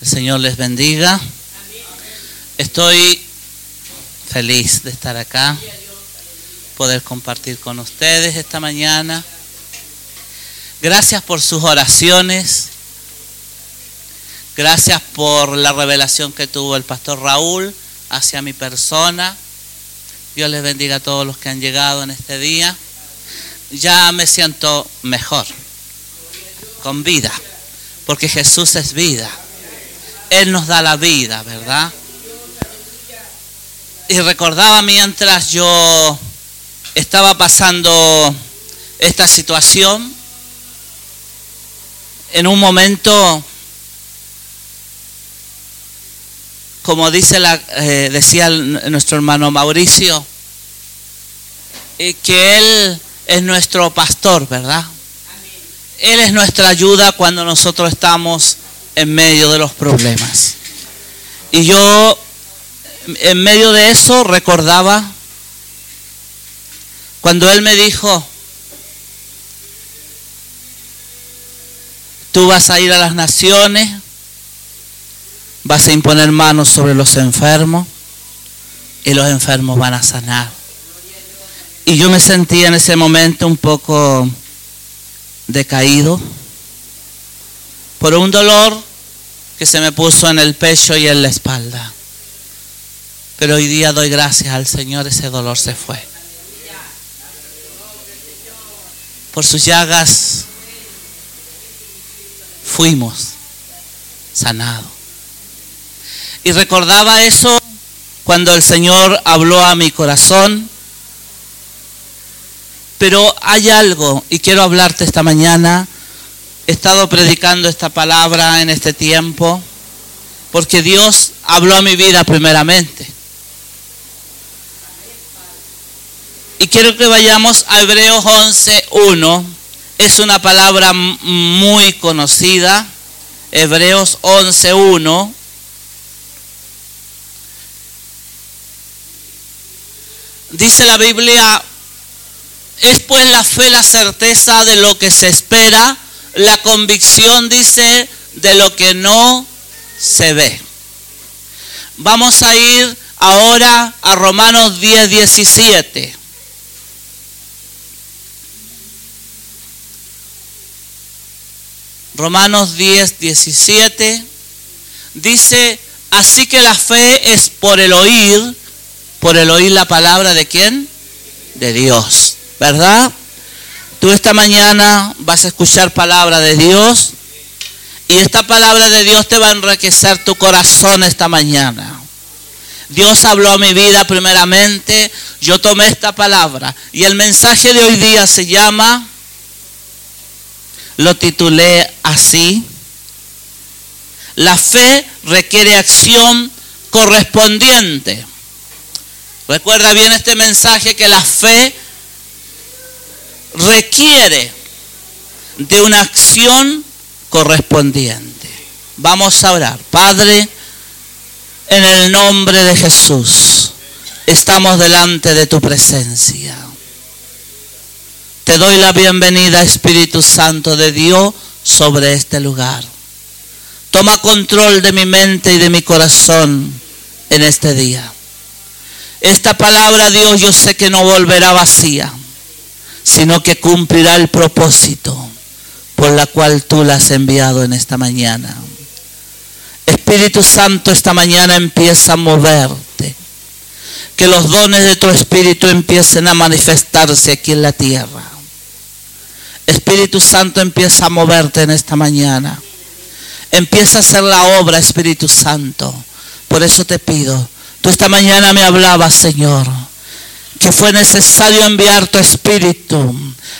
El Señor les bendiga. Estoy feliz de estar acá, poder compartir con ustedes esta mañana. Gracias por sus oraciones. Gracias por la revelación que tuvo el pastor Raúl hacia mi persona. Dios les bendiga a todos los que han llegado en este día. Ya me siento mejor, con vida, porque Jesús es vida. Él nos da la vida, ¿verdad? Y recordaba mientras yo estaba pasando esta situación, en un momento, como dice la, eh, decía nuestro hermano Mauricio, eh, que Él es nuestro pastor, ¿verdad? Él es nuestra ayuda cuando nosotros estamos en medio de los problemas. Y yo en medio de eso recordaba cuando él me dijo, tú vas a ir a las naciones, vas a imponer manos sobre los enfermos y los enfermos van a sanar. Y yo me sentía en ese momento un poco decaído por un dolor que se me puso en el pecho y en la espalda. Pero hoy día doy gracias al Señor, ese dolor se fue. Por sus llagas fuimos sanados. Y recordaba eso cuando el Señor habló a mi corazón. Pero hay algo, y quiero hablarte esta mañana, he estado predicando esta palabra en este tiempo porque Dios habló a mi vida primeramente. Y quiero que vayamos a Hebreos 11.1. Es una palabra muy conocida. Hebreos 11.1. Dice la Biblia, es pues la fe la certeza de lo que se espera la convicción dice de lo que no se ve. Vamos a ir ahora a Romanos 10, 17. Romanos 10, 17 dice, así que la fe es por el oír, por el oír la palabra de quién? De Dios, ¿verdad? Tú esta mañana vas a escuchar palabra de Dios y esta palabra de Dios te va a enriquecer tu corazón esta mañana. Dios habló a mi vida primeramente, yo tomé esta palabra y el mensaje de hoy día se llama, lo titulé así, la fe requiere acción correspondiente. Recuerda bien este mensaje que la fe requiere de una acción correspondiente. Vamos a orar. Padre, en el nombre de Jesús, estamos delante de tu presencia. Te doy la bienvenida, Espíritu Santo de Dios, sobre este lugar. Toma control de mi mente y de mi corazón en este día. Esta palabra, Dios, yo sé que no volverá vacía sino que cumplirá el propósito por la cual tú la has enviado en esta mañana. Espíritu Santo, esta mañana empieza a moverte. Que los dones de tu Espíritu empiecen a manifestarse aquí en la tierra. Espíritu Santo empieza a moverte en esta mañana. Empieza a hacer la obra, Espíritu Santo. Por eso te pido. Tú esta mañana me hablabas, Señor que fue necesario enviar tu Espíritu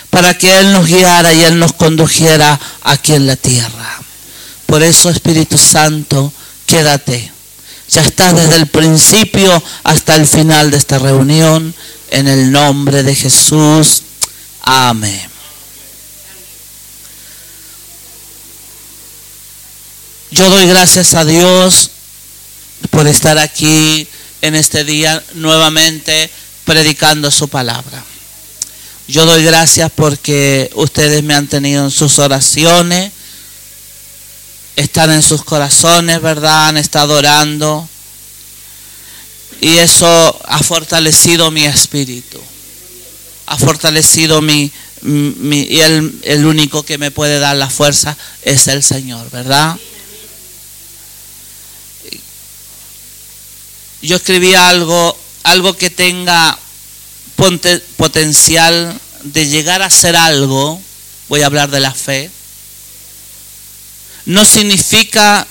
para que Él nos guiara y Él nos condujera aquí en la tierra. Por eso, Espíritu Santo, quédate. Ya estás desde el principio hasta el final de esta reunión. En el nombre de Jesús. Amén. Yo doy gracias a Dios por estar aquí en este día nuevamente predicando su palabra. Yo doy gracias porque ustedes me han tenido en sus oraciones. están en sus corazones, ¿verdad? Han estado orando. Y eso ha fortalecido mi espíritu. Ha fortalecido mi... mi y el, el único que me puede dar la fuerza es el Señor, ¿verdad? Yo escribí algo, algo que tenga potencial de llegar a ser algo, voy a hablar de la fe, no significa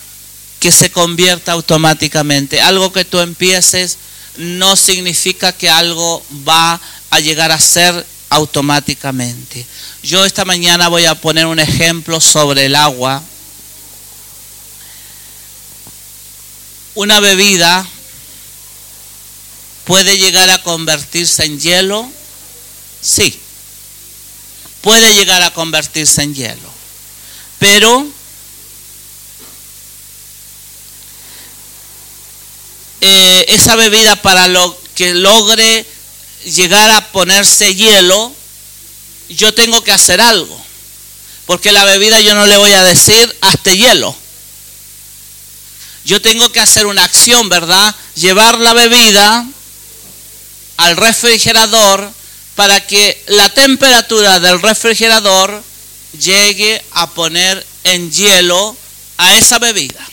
que se convierta automáticamente. Algo que tú empieces no significa que algo va a llegar a ser automáticamente. Yo esta mañana voy a poner un ejemplo sobre el agua. Una bebida puede llegar a convertirse en hielo. Sí, puede llegar a convertirse en hielo. Pero Eh, esa bebida para lo que logre llegar a ponerse hielo, yo tengo que hacer algo. Porque la bebida yo no le voy a decir hasta hielo. Yo tengo que hacer una acción, ¿verdad? Llevar la bebida al refrigerador para que la temperatura del refrigerador llegue a poner en hielo a esa bebida.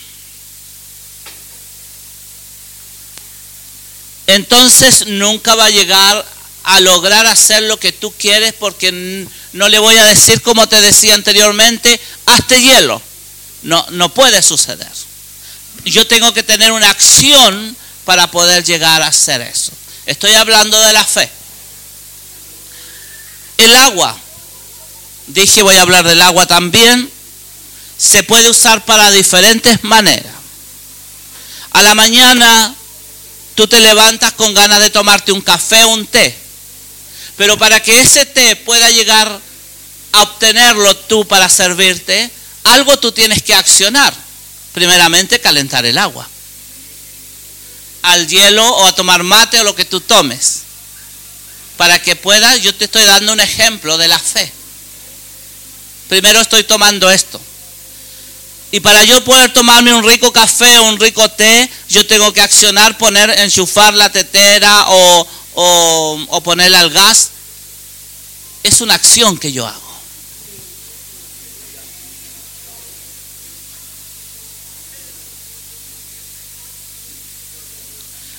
entonces nunca va a llegar a lograr hacer lo que tú quieres porque no le voy a decir como te decía anteriormente, hazte hielo. No, no puede suceder. Yo tengo que tener una acción para poder llegar a hacer eso. Estoy hablando de la fe. El agua, dije voy a hablar del agua también, se puede usar para diferentes maneras. A la mañana tú te levantas con ganas de tomarte un café o un té. Pero para que ese té pueda llegar a obtenerlo tú para servirte, algo tú tienes que accionar. Primeramente, calentar el agua. Al hielo o a tomar mate o lo que tú tomes. Para que puedas, yo te estoy dando un ejemplo de la fe. Primero estoy tomando esto. Y para yo poder tomarme un rico café o un rico té, yo tengo que accionar, poner, enchufar la tetera o, o, al gas. Es una acción que yo hago.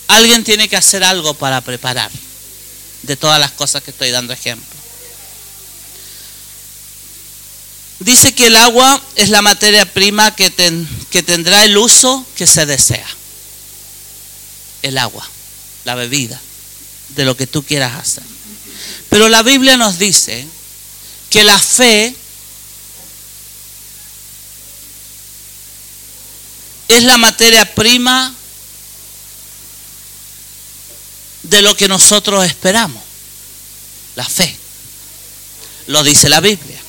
Alguien tiene que hacer algo para preparar de todas las cosas que estoy dando ejemplo. Dice que el agua es la materia prima que, que tendrá el uso que se desea. El agua, la bebida, de lo que tú quieras hacer. Pero la Biblia nos dice que la fe es la materia prima de lo que nosotros esperamos. La fe. Lo dice la Biblia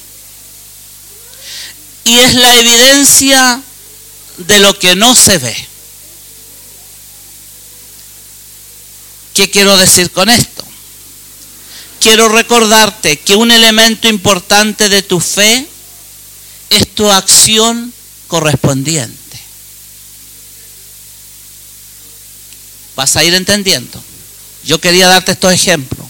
y es la evidencia de lo que no se ve. ¿Qué quiero decir con esto? Quiero recordarte que un elemento importante de tu fe es tu acción correspondiente. Vas a ir entendiendo. Yo quería darte estos ejemplos.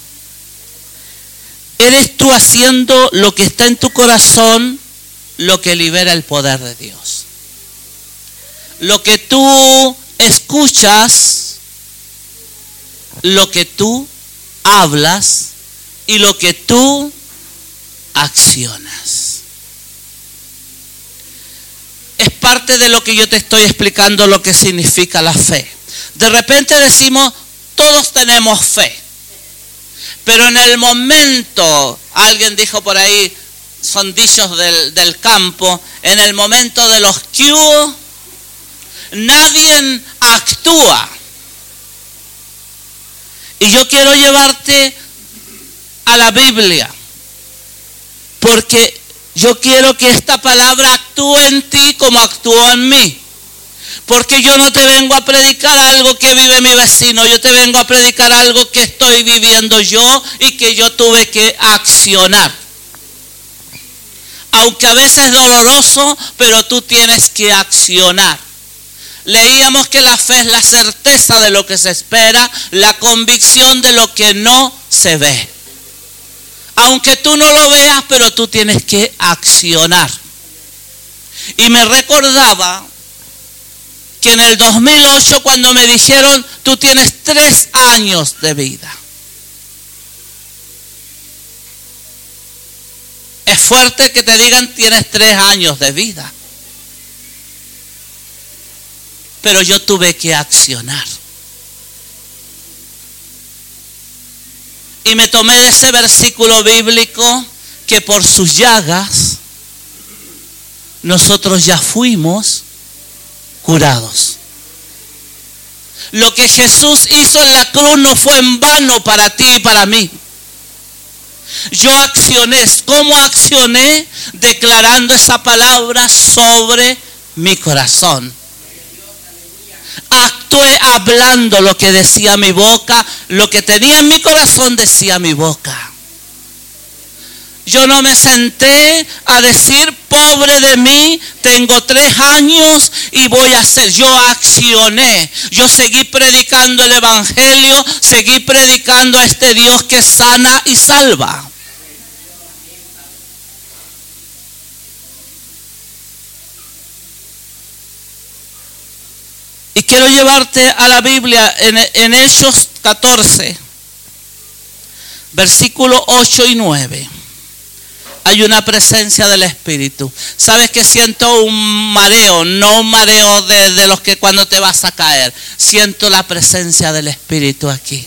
Eres tú haciendo lo que está en tu corazón lo que libera el poder de Dios. Lo que tú escuchas, lo que tú hablas y lo que tú accionas. Es parte de lo que yo te estoy explicando lo que significa la fe. De repente decimos, todos tenemos fe. Pero en el momento, alguien dijo por ahí, son dichos del, campo, en el momento de los que nadie actúa. Y yo quiero llevarte a la Biblia, porque yo quiero que esta palabra actúe en ti como actuó en mí. Porque yo no te vengo a predicar algo que vive mi vecino, yo te vengo a predicar algo que estoy viviendo yo y que yo tuve que accionar. aunque a veces es doloroso, pero tú tienes que accionar. Leíamos que la fe es la certeza de lo que se espera, la convicción de lo que no se ve. Aunque tú no lo veas, pero tú tienes que accionar. Y me recordaba que en el 2008 cuando me dijeron, tú tienes tres años de vida. Es fuerte que te digan, tienes tres años de vida. Pero yo tuve que accionar. Y me tomé de ese versículo bíblico que por sus llagas nosotros ya fuimos curados. Lo que Jesús hizo en la cruz no fue en vano para ti y para mí. Yo accioné, ¿cómo accioné? Declarando esa palabra sobre mi corazón. Actué hablando lo que decía mi boca, lo que tenía en mi corazón decía mi boca. Yo no me senté a decir, pobre de mí, tengo tres años y voy a hacer. Yo accioné. Yo seguí predicando el Evangelio, seguí predicando a este Dios que sana y salva. Y quiero llevarte a la Biblia en, Hechos 14, versículos 8 y 9 hay una presencia del Espíritu. Sabes que siento un mareo, no un mareo de, los que cuando te vas a caer. Siento la presencia del Espíritu aquí.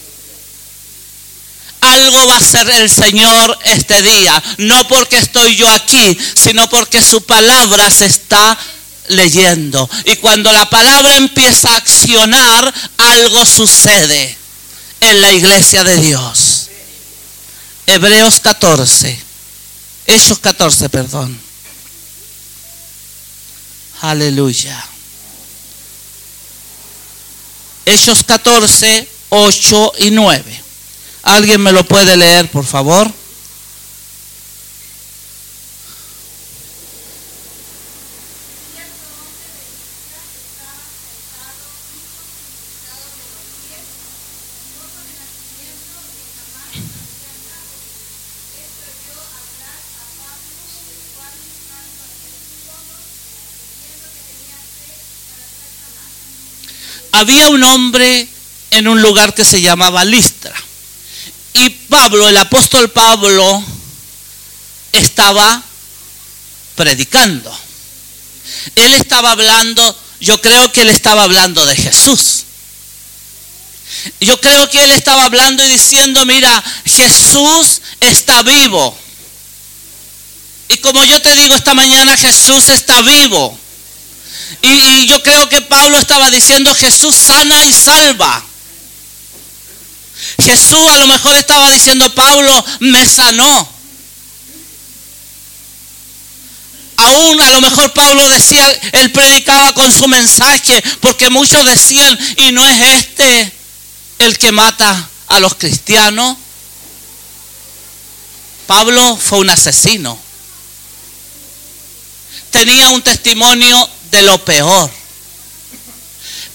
Algo va a hacer el Señor este día, no porque estoy yo aquí, sino porque su palabra se está leyendo. Y cuando la palabra empieza a accionar, algo sucede en la iglesia de Dios. Hebreos 14. Hechos 14, perdón. Aleluya. Hechos 14, 8 y 9. ¿Alguien me lo puede leer, por favor? Había un hombre en un lugar que se llamaba Listra. Y Pablo, el apóstol Pablo, estaba predicando. Él estaba hablando, yo creo que él estaba hablando de Jesús. Yo creo que él estaba hablando y diciendo, mira, Jesús está vivo. Y como yo te digo esta mañana, Jesús está vivo. Y, yo creo que Pablo estaba diciendo, Jesús sana y salva. Jesús a lo mejor estaba diciendo, Pablo me sanó. Aún a lo mejor Pablo decía, él predicaba con su mensaje, porque muchos decían, y no es este el que mata a los cristianos. Pablo fue un asesino. Tenía un testimonio de lo peor.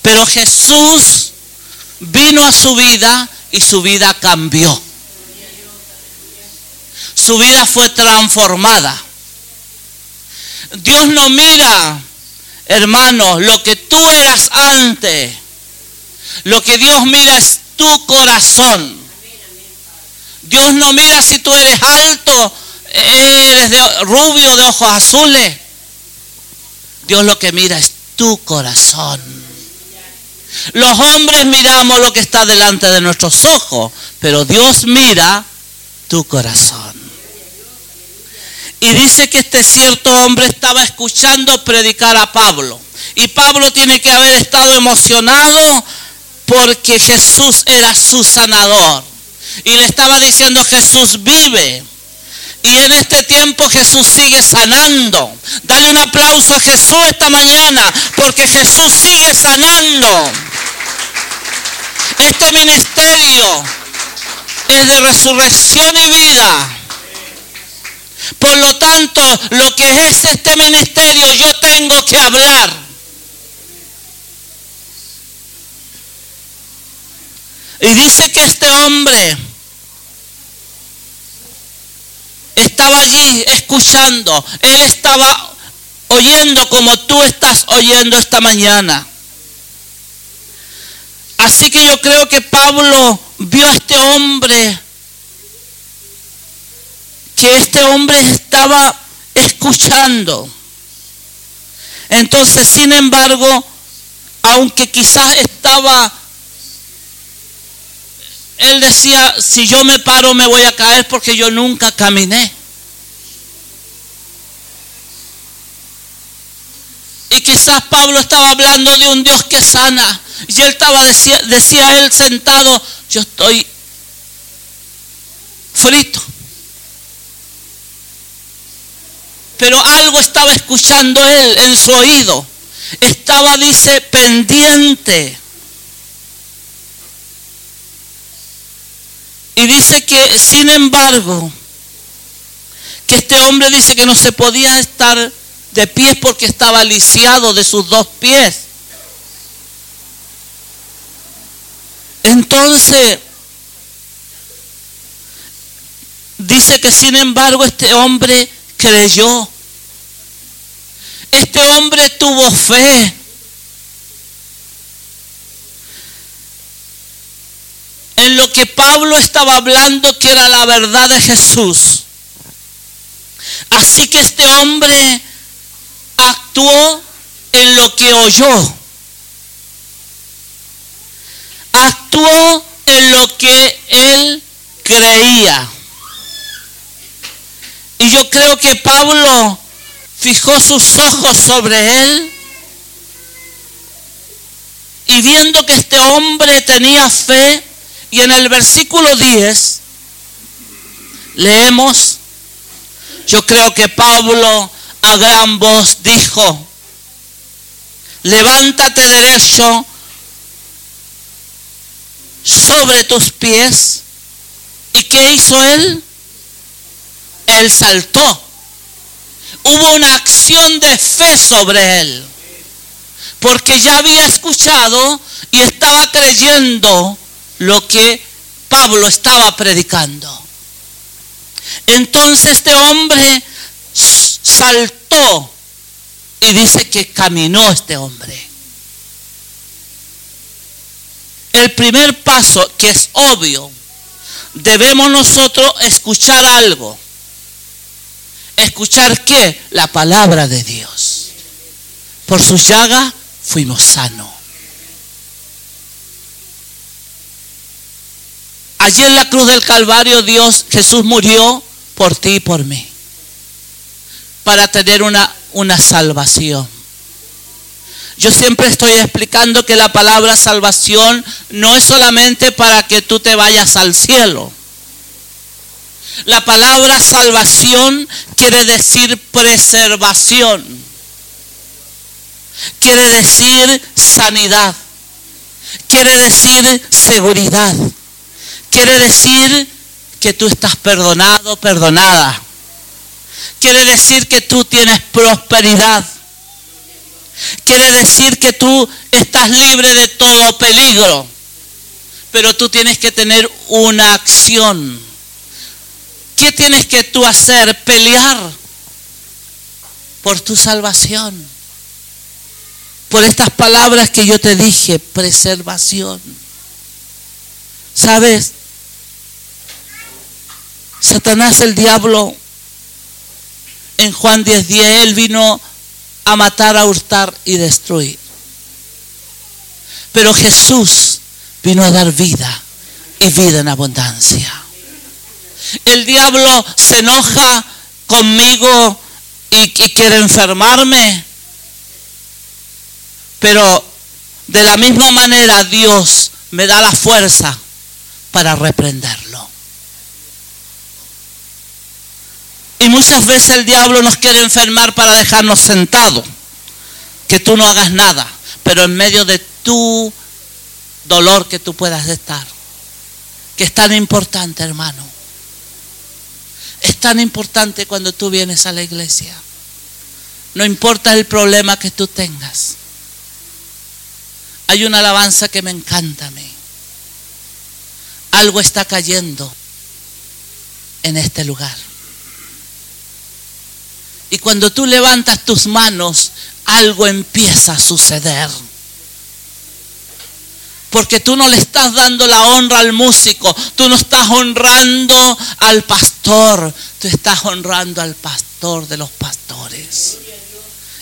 Pero Jesús vino a su vida y su vida cambió. Su vida fue transformada. Dios no mira, hermano, lo que tú eras antes. Lo que Dios mira es tu corazón. Dios no mira si tú eres alto, eres de rubio, de ojos azules. Dios lo que mira es tu corazón. Los hombres miramos lo que está delante de nuestros ojos, pero Dios mira tu corazón. Y dice que este cierto hombre estaba escuchando predicar a Pablo. Y Pablo tiene que haber estado emocionado porque Jesús era su sanador. Y le estaba diciendo, Jesús vive. Y en este tiempo Jesús sigue sanando. Dale un aplauso a Jesús esta mañana, porque Jesús sigue sanando. Este ministerio es de resurrección y vida. Por lo tanto, lo que es este ministerio, yo tengo que hablar. Y dice que este hombre estaba allí escuchando. Él estaba oyendo como tú estás oyendo esta mañana. Así que yo creo que Pablo vio a este hombre, que este hombre estaba escuchando. Entonces, sin embargo, aunque quizás estaba, él decía, si yo me paro me voy a caer porque yo nunca caminé. Y quizás Pablo estaba hablando de un Dios que sana. Y él estaba, decía, decía él sentado, yo estoy frito. Pero algo estaba escuchando él en su oído. Estaba, dice, pendiente. Y dice que, sin embargo, que este hombre dice que no se podía estar de pies porque estaba lisiado de sus dos pies. Entonces, dice que sin embargo este hombre creyó. Este hombre tuvo fe. En lo que Pablo estaba hablando que era la verdad de Jesús. Así que este hombre actuó en lo que oyó. Actuó en lo que él creía. Y yo creo que Pablo fijó sus ojos sobre él y viendo que este hombre tenía fe, y en el versículo 10 leemos, yo creo que Pablo a gran voz dijo, levántate derecho sobre tus pies. ¿Y qué hizo él? Él saltó. Hubo una acción de fe sobre él. Porque ya había escuchado y estaba creyendo lo que Pablo estaba predicando. Entonces este hombre saltó y dice que caminó este hombre. El primer paso, que es obvio, debemos nosotros escuchar algo. ¿Escuchar qué? La palabra de Dios. Por sus llagas fuimos sanos. Allí en la cruz del Calvario Dios, Jesús murió por ti y por mí para tener una, una salvación. Yo siempre estoy explicando que la palabra salvación no es solamente para que tú te vayas al cielo. La palabra salvación quiere decir preservación. Quiere decir sanidad. Quiere decir seguridad. Quiere decir que tú estás perdonado, perdonada quiere decir que tú tienes prosperidad. Quiere decir que tú estás libre de todo peligro. Pero tú tienes que tener una acción. ¿Qué tienes que tú hacer? Pelear por tu salvación. Por estas palabras que yo te dije, preservación. ¿Sabes? Satanás, el diablo, en Juan 10:10, 10, Él vino a matar, a hurtar y destruir. Pero Jesús vino a dar vida y vida en abundancia. El diablo se enoja conmigo y, y quiere enfermarme. Pero de la misma manera Dios me da la fuerza para reprenderlo. Y muchas veces el diablo nos quiere enfermar para dejarnos sentados. Que tú no hagas nada. Pero en medio de tu dolor que tú puedas estar. Que es tan importante, hermano. Es tan importante cuando tú vienes a la iglesia. No importa el problema que tú tengas. Hay una alabanza que me encanta a mí. Algo está cayendo en este lugar. Y cuando tú levantas tus manos, algo empieza a suceder. Porque tú no le estás dando la honra al músico, tú no estás honrando al pastor, tú estás honrando al pastor de los pastores.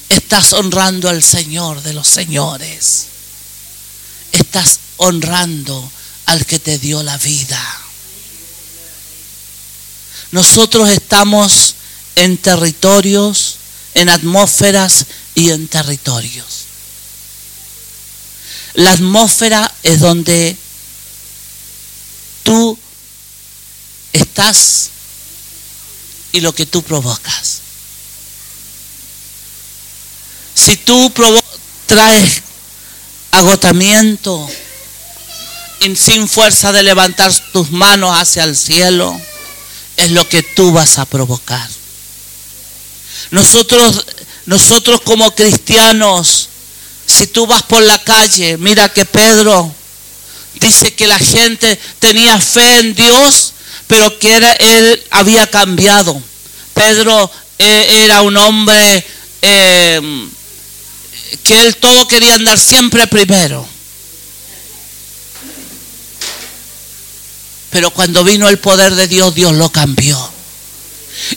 Estás honrando al Señor de los señores. Estás honrando al que te dio la vida. Nosotros estamos en territorios, en atmósferas y en territorios. La atmósfera es donde tú estás y lo que tú provocas. Si tú traes agotamiento y sin fuerza de levantar tus manos hacia el cielo, es lo que tú vas a provocar. Nosotros, nosotros como cristianos, si tú vas por la calle, mira que Pedro dice que la gente tenía fe en Dios, pero que era, él había cambiado. Pedro eh, era un hombre eh, que él todo quería andar siempre primero. Pero cuando vino el poder de Dios, Dios lo cambió.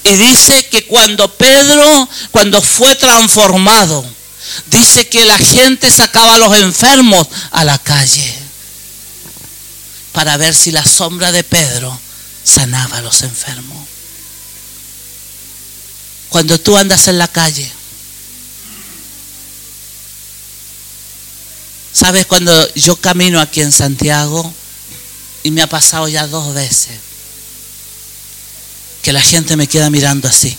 Y dice que cuando Pedro, cuando fue transformado, dice que la gente sacaba a los enfermos a la calle para ver si la sombra de Pedro sanaba a los enfermos. Cuando tú andas en la calle, ¿sabes? Cuando yo camino aquí en Santiago, y me ha pasado ya dos veces, que la gente me queda mirando así.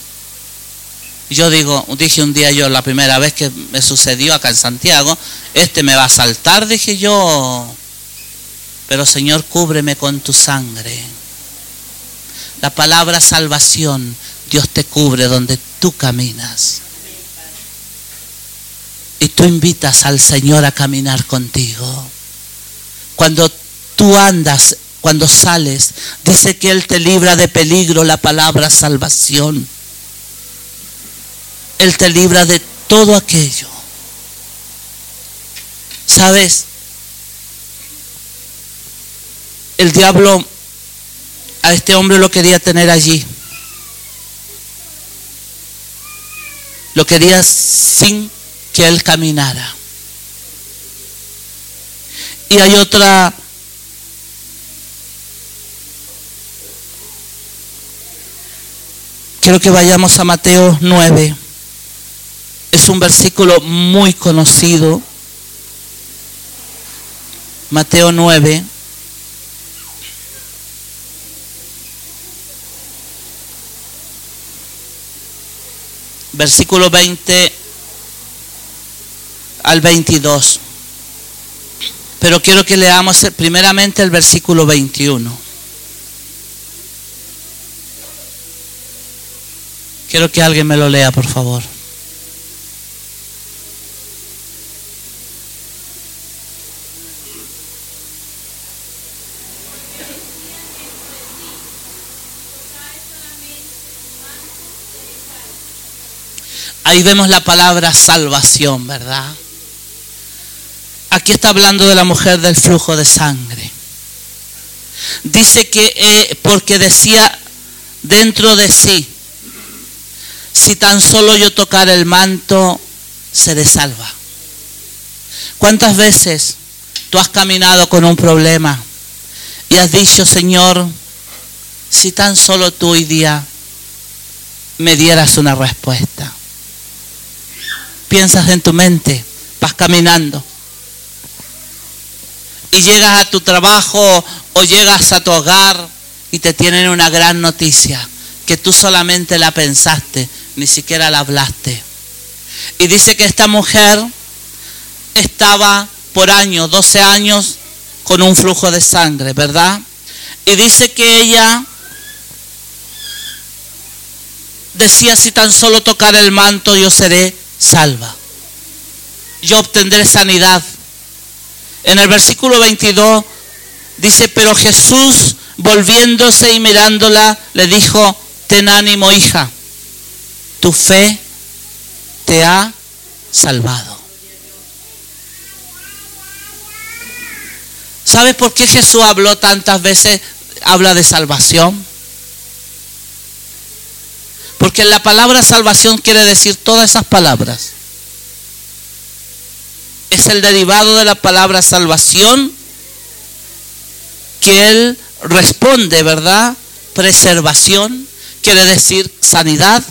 Yo digo, dije un día yo, la primera vez que me sucedió acá en Santiago, este me va a saltar, dije yo, pero Señor, cúbreme con tu sangre. La palabra salvación, Dios te cubre donde tú caminas. Y tú invitas al Señor a caminar contigo. Cuando tú andas cuando sales, dice que Él te libra de peligro la palabra salvación. Él te libra de todo aquello. ¿Sabes? El diablo a este hombre lo quería tener allí. Lo quería sin que él caminara. Y hay otra Quiero que vayamos a Mateo 9. Es un versículo muy conocido. Mateo 9. Versículo 20 al 22. Pero quiero que leamos primeramente el versículo 21. Quiero que alguien me lo lea, por favor. Ahí vemos la palabra salvación, ¿verdad? Aquí está hablando de la mujer del flujo de sangre. Dice que eh, porque decía dentro de sí, si tan solo yo tocar el manto, seré salva. ¿Cuántas veces tú has caminado con un problema y has dicho, Señor, si tan solo tú hoy día me dieras una respuesta? Piensas en tu mente, vas caminando y llegas a tu trabajo o llegas a tu hogar y te tienen una gran noticia que tú solamente la pensaste, ni siquiera la hablaste. Y dice que esta mujer estaba por años, 12 años, con un flujo de sangre, ¿verdad? Y dice que ella decía, si tan solo tocar el manto yo seré salva. Yo obtendré sanidad. En el versículo 22 dice, pero Jesús volviéndose y mirándola le dijo, ten ánimo hija, tu fe te ha salvado. ¿Sabes por qué Jesús habló tantas veces, habla de salvación? Porque la palabra salvación quiere decir todas esas palabras. Es el derivado de la palabra salvación que Él responde, ¿verdad? Preservación, quiere decir sanidad,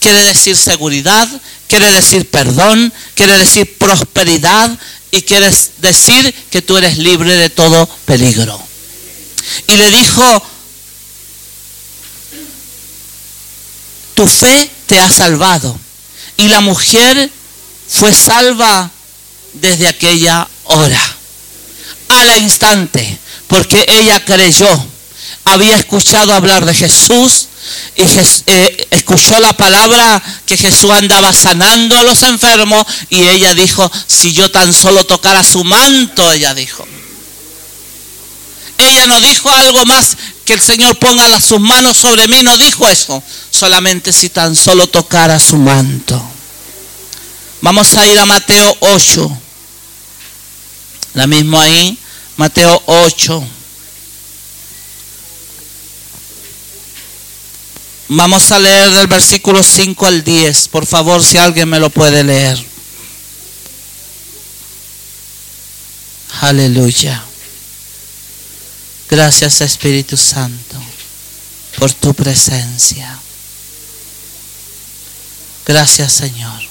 quiere decir seguridad, quiere decir perdón, quiere decir prosperidad y quiere decir que tú eres libre de todo peligro. Y le dijo, tu fe te ha salvado. Y la mujer fue salva desde aquella hora, al instante, porque ella creyó, había escuchado hablar de Jesús y eh, escuchó la palabra que Jesús andaba sanando a los enfermos y ella dijo, si yo tan solo tocara su manto, ella dijo. Ella no dijo algo más que el Señor ponga sus manos sobre mí, no dijo eso, solamente si tan solo tocara su manto. Vamos a ir a Mateo 8. La misma ahí, Mateo 8. Vamos a leer del versículo 5 al 10. Por favor, si alguien me lo puede leer. Aleluya. Gracias Espíritu Santo por tu presencia. Gracias Señor.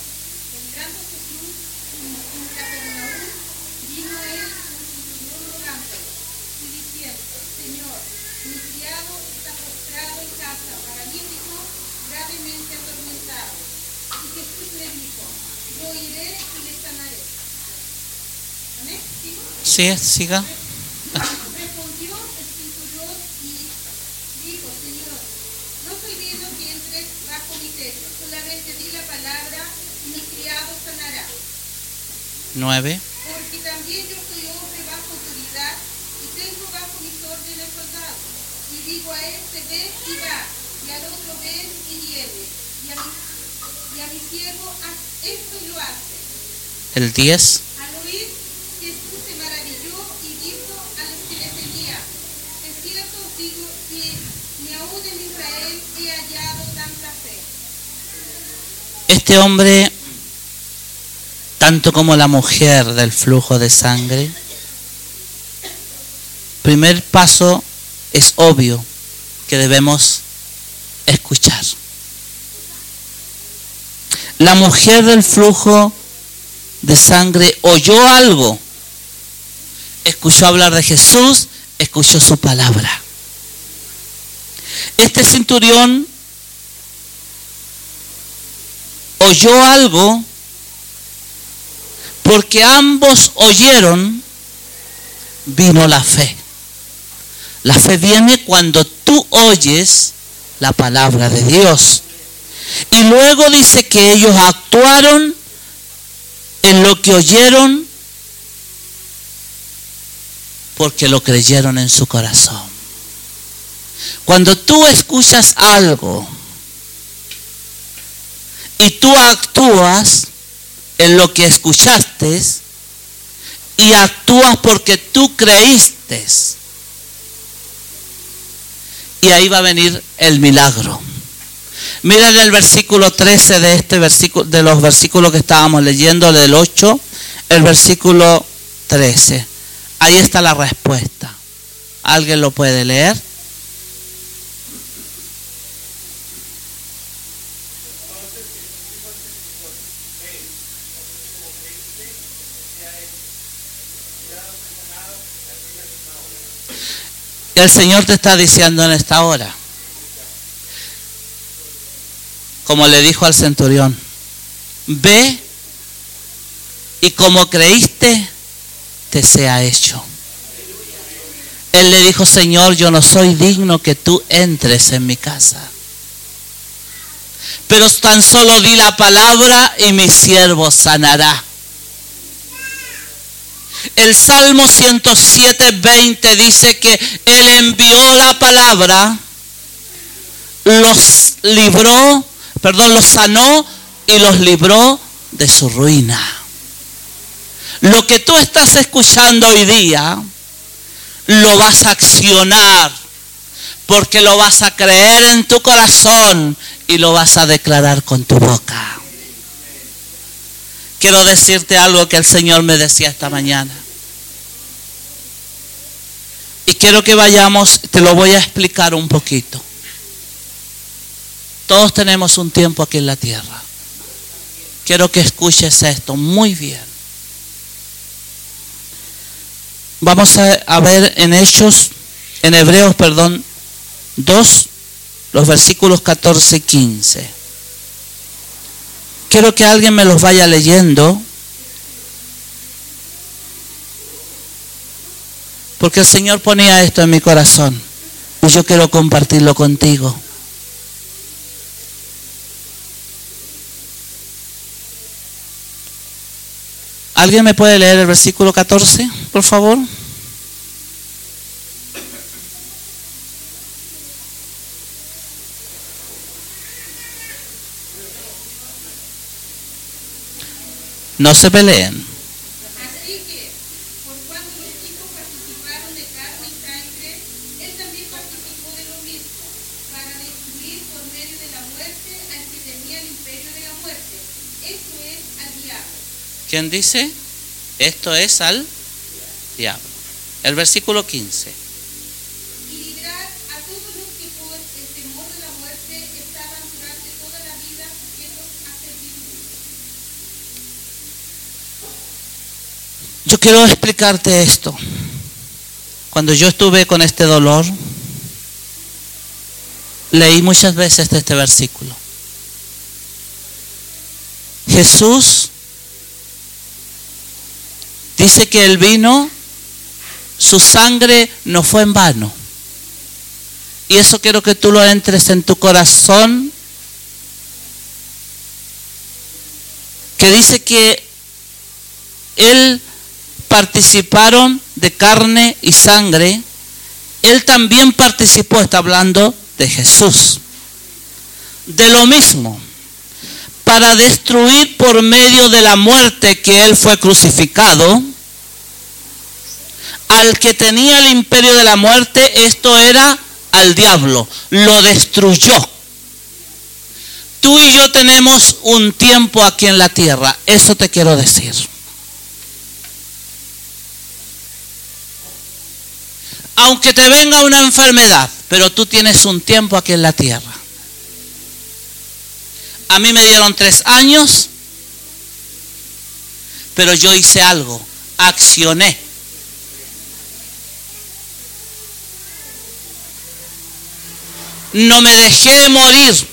Criado sanará. Nueve. Porque también yo soy hombre bajo autoridad y tengo bajo mis órdenes soldados. Y digo a este, ven y va, y al otro ven y viene, y a mi, y a mi siervo esto y lo hace. El diez. Este hombre, tanto como la mujer del flujo de sangre, primer paso es obvio que debemos escuchar. La mujer del flujo de sangre oyó algo, escuchó hablar de Jesús, escuchó su palabra. Este centurión oyó algo porque ambos oyeron, vino la fe. La fe viene cuando tú oyes la palabra de Dios. Y luego dice que ellos actuaron en lo que oyeron porque lo creyeron en su corazón. Cuando tú escuchas algo y tú actúas en lo que escuchaste y actúas porque tú creíste, y ahí va a venir el milagro. Mira en el versículo 13 de este versículo, de los versículos que estábamos leyendo, del 8, el versículo 13. Ahí está la respuesta. ¿Alguien lo puede leer? Y el Señor te está diciendo en esta hora, como le dijo al centurión, ve y como creíste, te sea hecho. Él le dijo, Señor, yo no soy digno que tú entres en mi casa. Pero tan solo di la palabra y mi siervo sanará. El Salmo 107, 20 dice que Él envió la palabra, los libró, perdón, los sanó y los libró de su ruina. Lo que tú estás escuchando hoy día, lo vas a accionar, porque lo vas a creer en tu corazón y lo vas a declarar con tu boca. Quiero decirte algo que el Señor me decía esta mañana. Y quiero que vayamos, te lo voy a explicar un poquito. Todos tenemos un tiempo aquí en la tierra. Quiero que escuches esto muy bien. Vamos a, ver en Hechos, en Hebreos, perdón, 2, los versículos 14 y 15. Quiero que alguien me los vaya leyendo. Porque el Señor ponía esto en mi corazón y yo quiero compartirlo contigo. ¿Alguien me puede leer el versículo 14, por favor? No se peleen. ¿Quién dice? Esto es al diablo. El versículo 15. y librar a todos los que por el temor de la muerte estaban durante toda la vida sujetos a servidumbre. Yo quiero explicarte esto. Cuando yo estuve con este dolor, leí muchas veces este versículo. Jesús dice que el vino, su sangre no fue en vano. Y eso quiero que tú lo entres en tu corazón. Que dice que Él participaron de carne y sangre, Él también participó, está hablando de Jesús, de lo mismo, para destruir por medio de la muerte que Él fue crucificado, al que tenía el imperio de la muerte, esto era al diablo, lo destruyó. Tú y yo tenemos un tiempo aquí en la tierra, eso te quiero decir. aunque te venga una enfermedad, pero tú tienes un tiempo aquí en la tierra. A mí me dieron tres años, pero yo hice algo, accioné. No me dejé morir.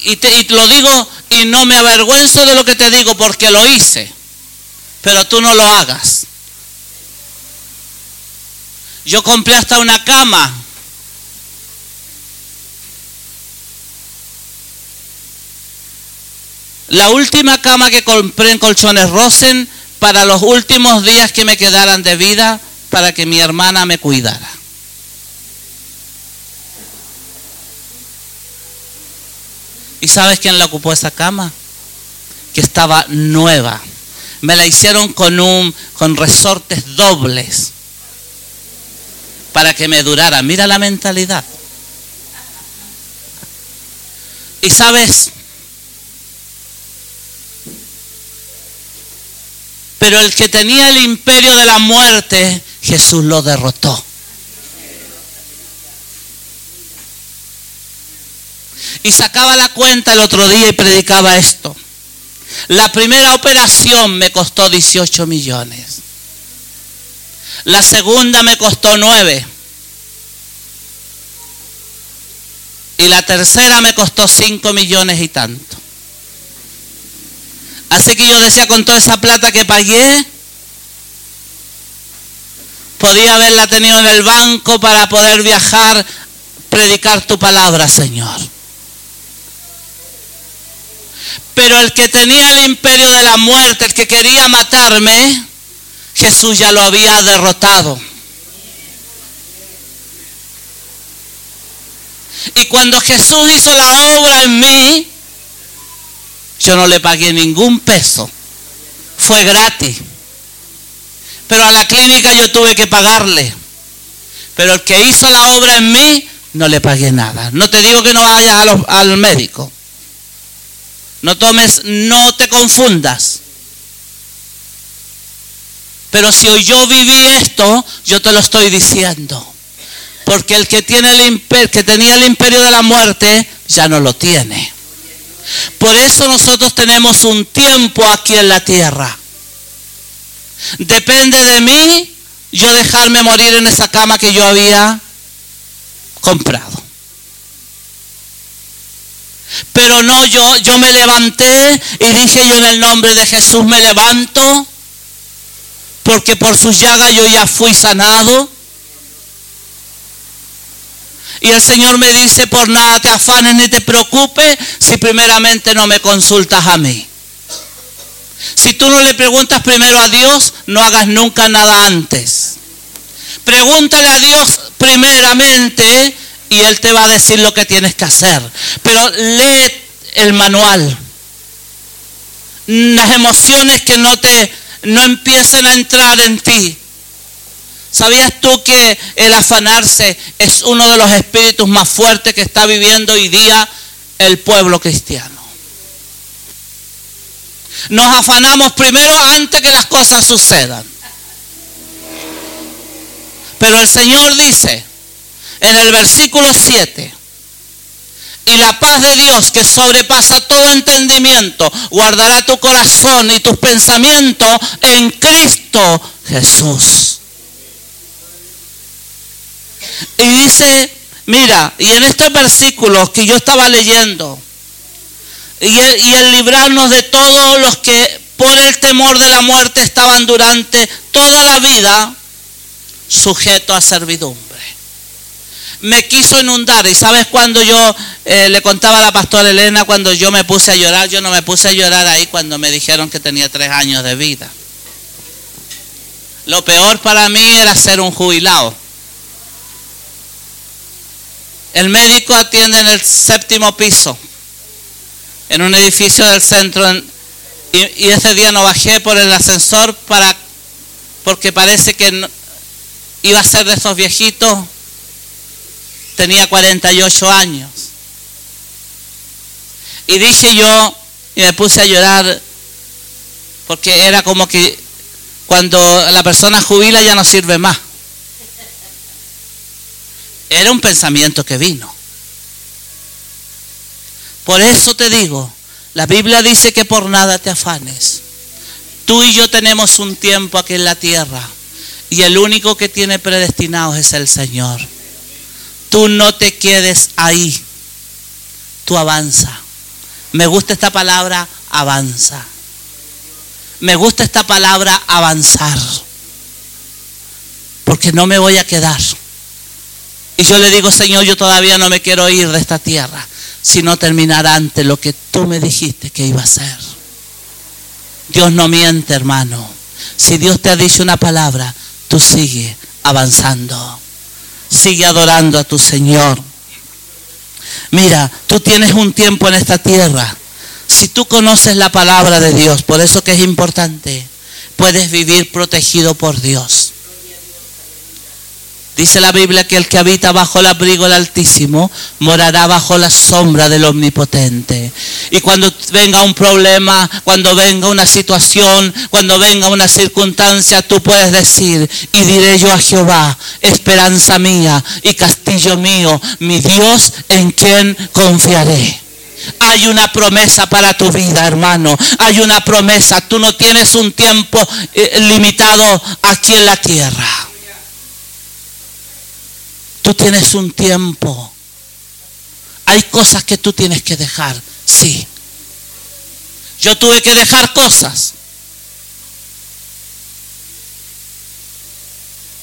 Y, te, lo digo y no me avergüenzo de lo que te digo porque lo hice. Pero tú no lo hagas. Yo compré hasta una cama. La última cama que compré en Colchones Rosen para los últimos días que me quedaran de vida para que mi hermana me cuidara. ¿Y sabes quién la ocupó esa cama? Que estaba nueva. Me la hicieron con un con resortes dobles para que me durara. Mira la mentalidad. Y sabes, pero el que tenía el imperio de la muerte, Jesús lo derrotó. Y sacaba la cuenta el otro día y predicaba esto. La primera operación me costó 18 millones. La segunda me costó 9. Y la tercera me costó 5 millones y tanto. Así que yo decía con toda esa plata que pagué, podía haberla tenido en el banco para poder viajar, predicar tu palabra, Señor. Pero el que tenía el imperio de la muerte, el que quería matarme, Jesús ya lo había derrotado. Y cuando Jesús hizo la obra en mí, yo no le pagué ningún peso. Fue gratis. Pero a la clínica yo tuve que pagarle. Pero el que hizo la obra en mí, no le pagué nada. No te digo que no vayas al médico. No tomes, no te confundas. Pero si yo viví esto, yo te lo estoy diciendo. Porque el que que tenía el imperio de la muerte, ya no lo tiene. Por eso nosotros tenemos un tiempo aquí en la tierra. Depende de mí yo dejarme morir en esa cama que yo había comprado. Pero no, yo, yo me levanté y dije yo en el nombre de Jesús me levanto, porque por sus llagas yo ya fui sanado. Y el Señor me dice, por nada te afanes ni te preocupes si primeramente no me consultas a mí. Si tú no le preguntas primero a Dios, no hagas nunca nada antes. Pregúntale a Dios primeramente y Él te va a decir lo que tienes que hacer. Pero lee el manual. Las emociones que no te no empiecen a entrar en ti. ¿Sabías tú que el afanarse es uno de los espíritus más fuertes que está viviendo hoy día el pueblo cristiano? Nos afanamos primero antes que las cosas sucedan. Pero el Señor dice en el versículo 7, y la paz de Dios que sobrepasa todo entendimiento guardará tu corazón y tus pensamientos en Cristo Jesús. Y dice, mira, y en estos versículos que yo estaba leyendo, y el, librarnos de todos los que por el temor de la muerte estaban durante toda la vida sujetos a servidumbre. Me quiso inundar y sabes cuando yo eh, le contaba a la pastora Elena cuando yo me puse a llorar, yo no me puse a llorar ahí cuando me dijeron que tenía tres años de vida. Lo peor para mí era ser un jubilado. El médico atiende en el séptimo piso, en un edificio del centro, en- y, ese día no bajé por el ascensor para, porque parece que iba a ser de esos viejitos, tenía 48 años. Y dije yo, y me puse a llorar, porque era como que cuando la persona jubila ya no sirve más. Era un pensamiento que vino. Por eso te digo, la Biblia dice que por nada te afanes. Tú y yo tenemos un tiempo aquí en la tierra y el único que tiene predestinado es el Señor. Tú no te quedes ahí, tú avanza. Me gusta esta palabra, avanza. Me gusta esta palabra, avanzar. Porque no me voy a quedar. Y yo le digo, Señor, yo todavía no me quiero ir de esta tierra, sino terminar antes lo que tú me dijiste que iba a hacer. Dios no miente, hermano. Si Dios te ha dicho una palabra, tú sigue avanzando. Sigue adorando a tu Señor. Mira, tú tienes un tiempo en esta tierra. Si tú conoces la palabra de Dios, por eso que es importante, puedes vivir protegido por Dios. Dice la Biblia que el que habita bajo el abrigo del Altísimo morará bajo la sombra del Omnipotente. Y cuando venga un problema, cuando venga una situación, cuando venga una circunstancia, tú puedes decir, y diré yo a Jehová, esperanza mía y castillo mío, mi Dios en quien confiaré. Hay una promesa para tu vida, hermano. Hay una promesa. Tú no tienes un tiempo eh, limitado aquí en la tierra. Tú tienes un tiempo. Hay cosas que tú tienes que dejar. Sí. Yo tuve que dejar cosas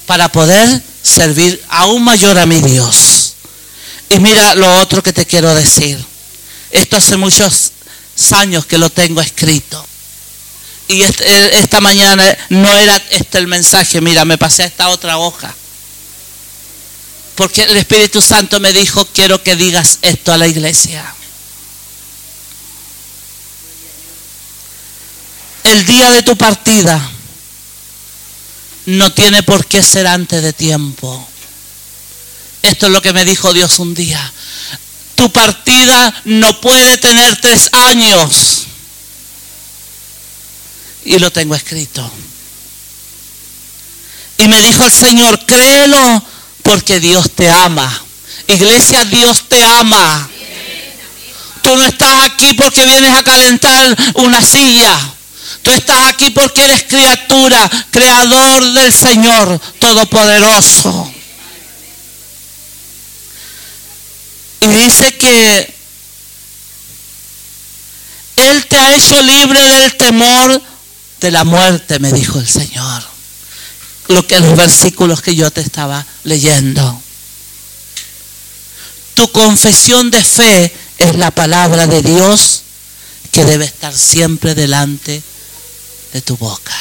para poder servir aún mayor a mi Dios. Y mira lo otro que te quiero decir. Esto hace muchos años que lo tengo escrito. Y este, esta mañana no era este el mensaje, mira, me pasé esta otra hoja. Porque el Espíritu Santo me dijo, quiero que digas esto a la iglesia. El día de tu partida no tiene por qué ser antes de tiempo. Esto es lo que me dijo Dios un día. Tu partida no puede tener tres años. Y lo tengo escrito. Y me dijo el Señor, créelo porque Dios te ama. Iglesia, Dios te ama. Tú no estás aquí porque vienes a calentar una silla. Tú estás aquí porque eres criatura, creador del Señor Todopoderoso. Y dice que Él te ha hecho libre del temor de la muerte, me dijo el Señor. Lo que los versículos que yo te estaba leyendo. Tu confesión de fe es la palabra de Dios que debe estar siempre delante de tu boca.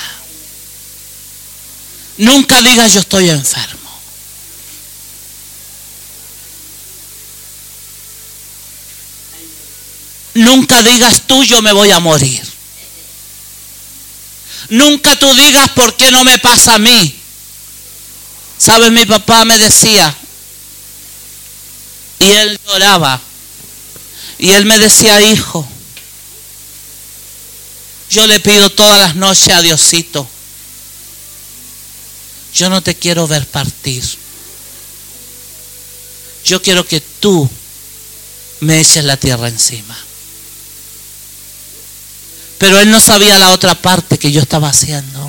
Nunca digas yo estoy enfermo. Nunca digas tú yo me voy a morir. Nunca tú digas por qué no me pasa a mí. ¿Sabes? Mi papá me decía, y él lloraba, y él me decía, hijo, yo le pido todas las noches a Diosito, yo no te quiero ver partir. Yo quiero que tú me eches la tierra encima. Pero él no sabía la otra parte que yo estaba haciendo.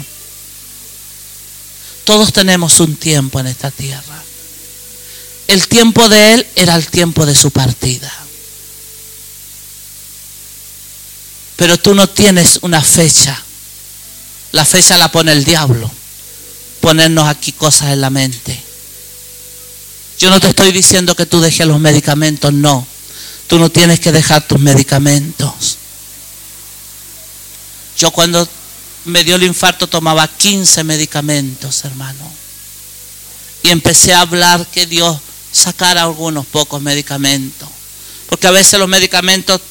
Todos tenemos un tiempo en esta tierra. El tiempo de él era el tiempo de su partida. Pero tú no tienes una fecha. La fecha la pone el diablo. Ponernos aquí cosas en la mente. Yo no te estoy diciendo que tú dejes los medicamentos, no. Tú no tienes que dejar tus medicamentos. Yo cuando me dio el infarto tomaba 15 medicamentos, hermano. Y empecé a hablar que Dios sacara algunos pocos medicamentos. Porque a veces los medicamentos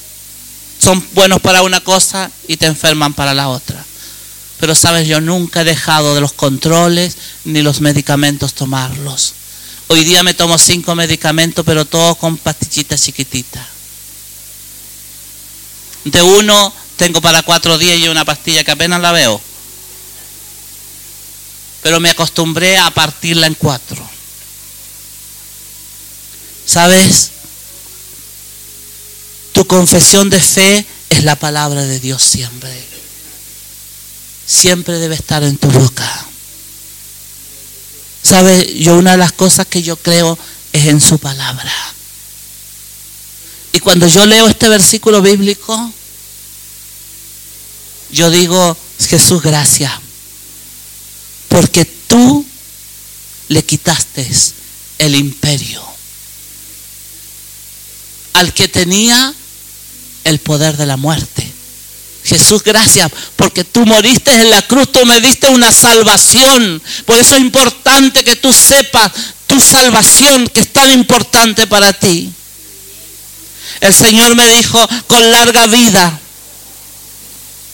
son buenos para una cosa y te enferman para la otra. Pero sabes, yo nunca he dejado de los controles ni los medicamentos tomarlos. Hoy día me tomo cinco medicamentos, pero todos con pastillitas chiquititas. De uno tengo para cuatro días y una pastilla que apenas la veo. Pero me acostumbré a partirla en cuatro. ¿Sabes? Tu confesión de fe es la palabra de Dios siempre. Siempre debe estar en tu boca. ¿Sabes? Yo una de las cosas que yo creo es en su palabra. Y cuando yo leo este versículo bíblico, yo digo, Jesús, gracias, porque tú le quitaste el imperio al que tenía el poder de la muerte. Jesús, gracias, porque tú moriste en la cruz, tú me diste una salvación. Por eso es importante que tú sepas tu salvación, que es tan importante para ti. El Señor me dijo, con larga vida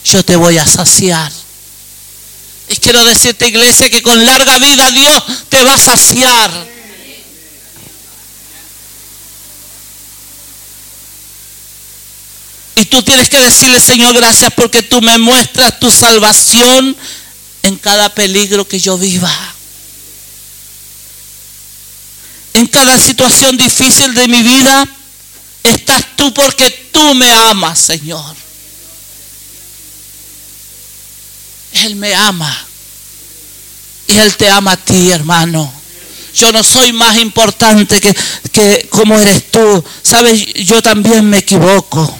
yo te voy a saciar. Y quiero decirte, iglesia, que con larga vida Dios te va a saciar. Y tú tienes que decirle, Señor, gracias porque tú me muestras tu salvación en cada peligro que yo viva. En cada situación difícil de mi vida, estás tú porque tú me amas, Señor. Él me ama. Y Él te ama a ti, hermano. Yo no soy más importante que, que como eres tú. Sabes, yo también me equivoco.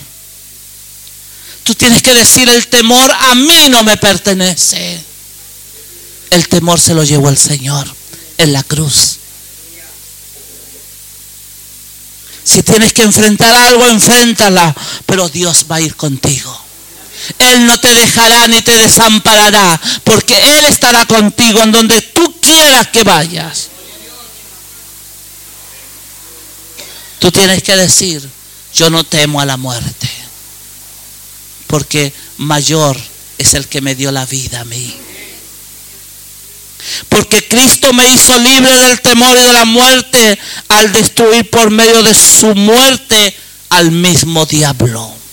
Tú tienes que decir, el temor a mí no me pertenece. El temor se lo llevó el Señor en la cruz. Si tienes que enfrentar algo, enfréntala, pero Dios va a ir contigo. Él no te dejará ni te desamparará, porque Él estará contigo en donde tú quieras que vayas. Tú tienes que decir, yo no temo a la muerte, porque mayor es el que me dio la vida a mí. Porque Cristo me hizo libre del temor y de la muerte al destruir por medio de su muerte al mismo diablo.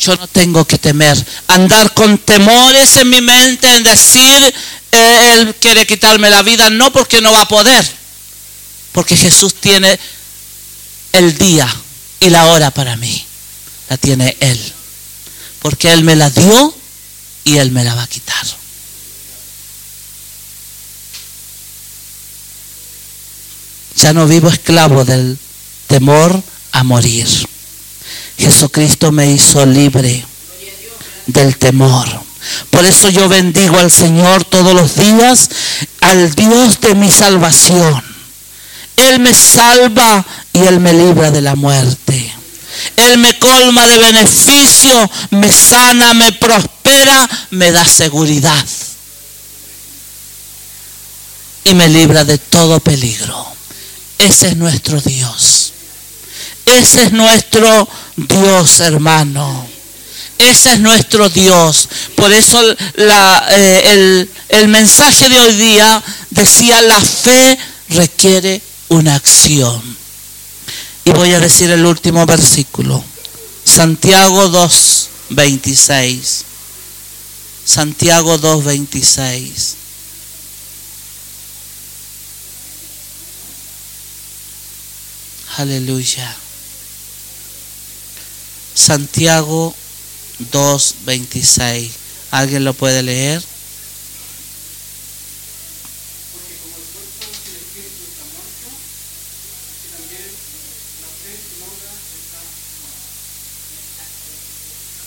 Yo no tengo que temer. Andar con temores en mi mente en decir, eh, Él quiere quitarme la vida. No porque no va a poder. Porque Jesús tiene el día y la hora para mí. La tiene Él. Porque Él me la dio y Él me la va a quitar. Ya no vivo esclavo del temor a morir. Jesucristo me hizo libre del temor. Por eso yo bendigo al Señor todos los días, al Dios de mi salvación. Él me salva y Él me libra de la muerte. Él me colma de beneficio, me sana, me prospera, me da seguridad. Y me libra de todo peligro. Ese es nuestro Dios. Ese es nuestro Dios, hermano. Ese es nuestro Dios. Por eso eh, el, el mensaje de hoy día decía, la fe requiere una acción. Y voy a decir el último versículo. Santiago 2, 26. Santiago 2, 26. Aleluya. Santiago 2, 26. ¿Alguien lo puede leer?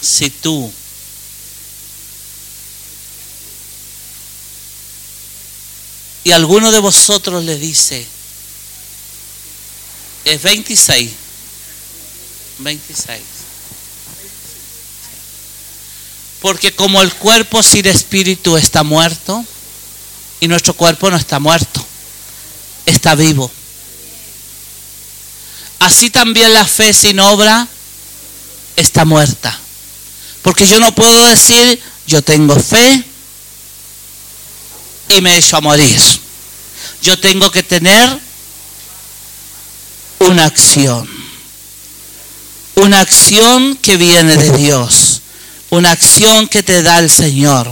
si tú y alguno de vosotros le dice, es 26, 26. Porque como el cuerpo sin espíritu está muerto, y nuestro cuerpo no está muerto, está vivo. Así también la fe sin obra está muerta. Porque yo no puedo decir, yo tengo fe y me echo a morir. Yo tengo que tener una acción. Una acción que viene de Dios. Una acción que te da el Señor.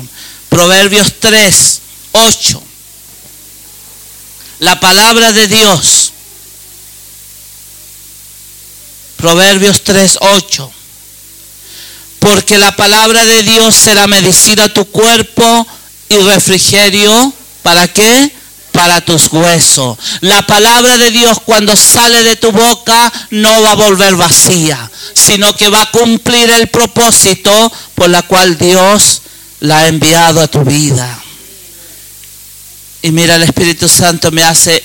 Proverbios 3, 8. La palabra de Dios. Proverbios 3, 8 porque la palabra de Dios será medicina a tu cuerpo y refrigerio. ¿Para qué? Para tus huesos. La palabra de Dios cuando sale de tu boca no va a volver vacía, sino que va a cumplir el propósito por la cual Dios la ha enviado a tu vida. Y mira, el Espíritu Santo me hace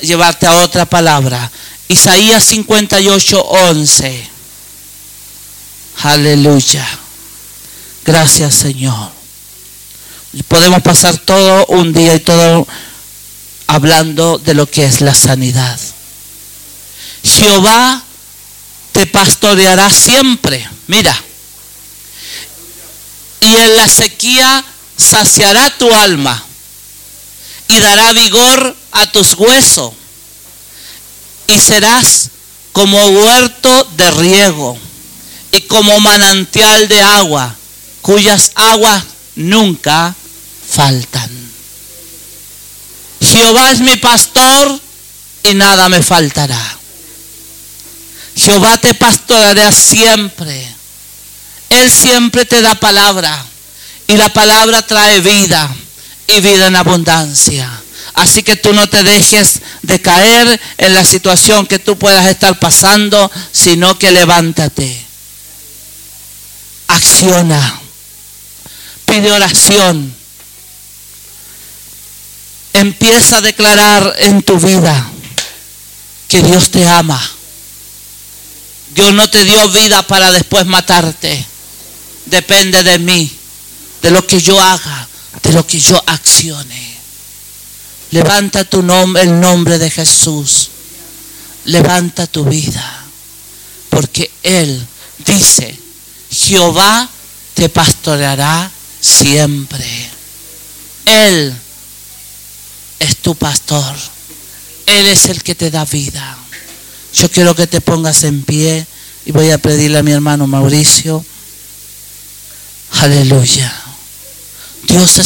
llevarte a otra palabra. Isaías 58, 11. Aleluya. Gracias Señor. Podemos pasar todo un día y todo hablando de lo que es la sanidad. Jehová te pastoreará siempre. Mira. Y en la sequía saciará tu alma y dará vigor a tus huesos y serás como huerto de riego y como manantial de agua, cuyas aguas nunca faltan. Jehová es mi pastor y nada me faltará. Jehová te pastoreará siempre. Él siempre te da palabra y la palabra trae vida y vida en abundancia. Así que tú no te dejes de caer en la situación que tú puedas estar pasando, sino que levántate acciona, pide oración. Empieza a declarar en tu vida que Dios te ama. Dios no te dio vida para después matarte. Depende de mí, de lo que yo haga, de lo que yo accione. Levanta tu nombre, el nombre de Jesús. Levanta tu vida. Porque Él dice, Jehová te pastoreará siempre. Él es tu pastor. Él es el que te da vida. Yo quiero que te pongas en pie y voy a pedirle a mi hermano Mauricio. Aleluya. Dios es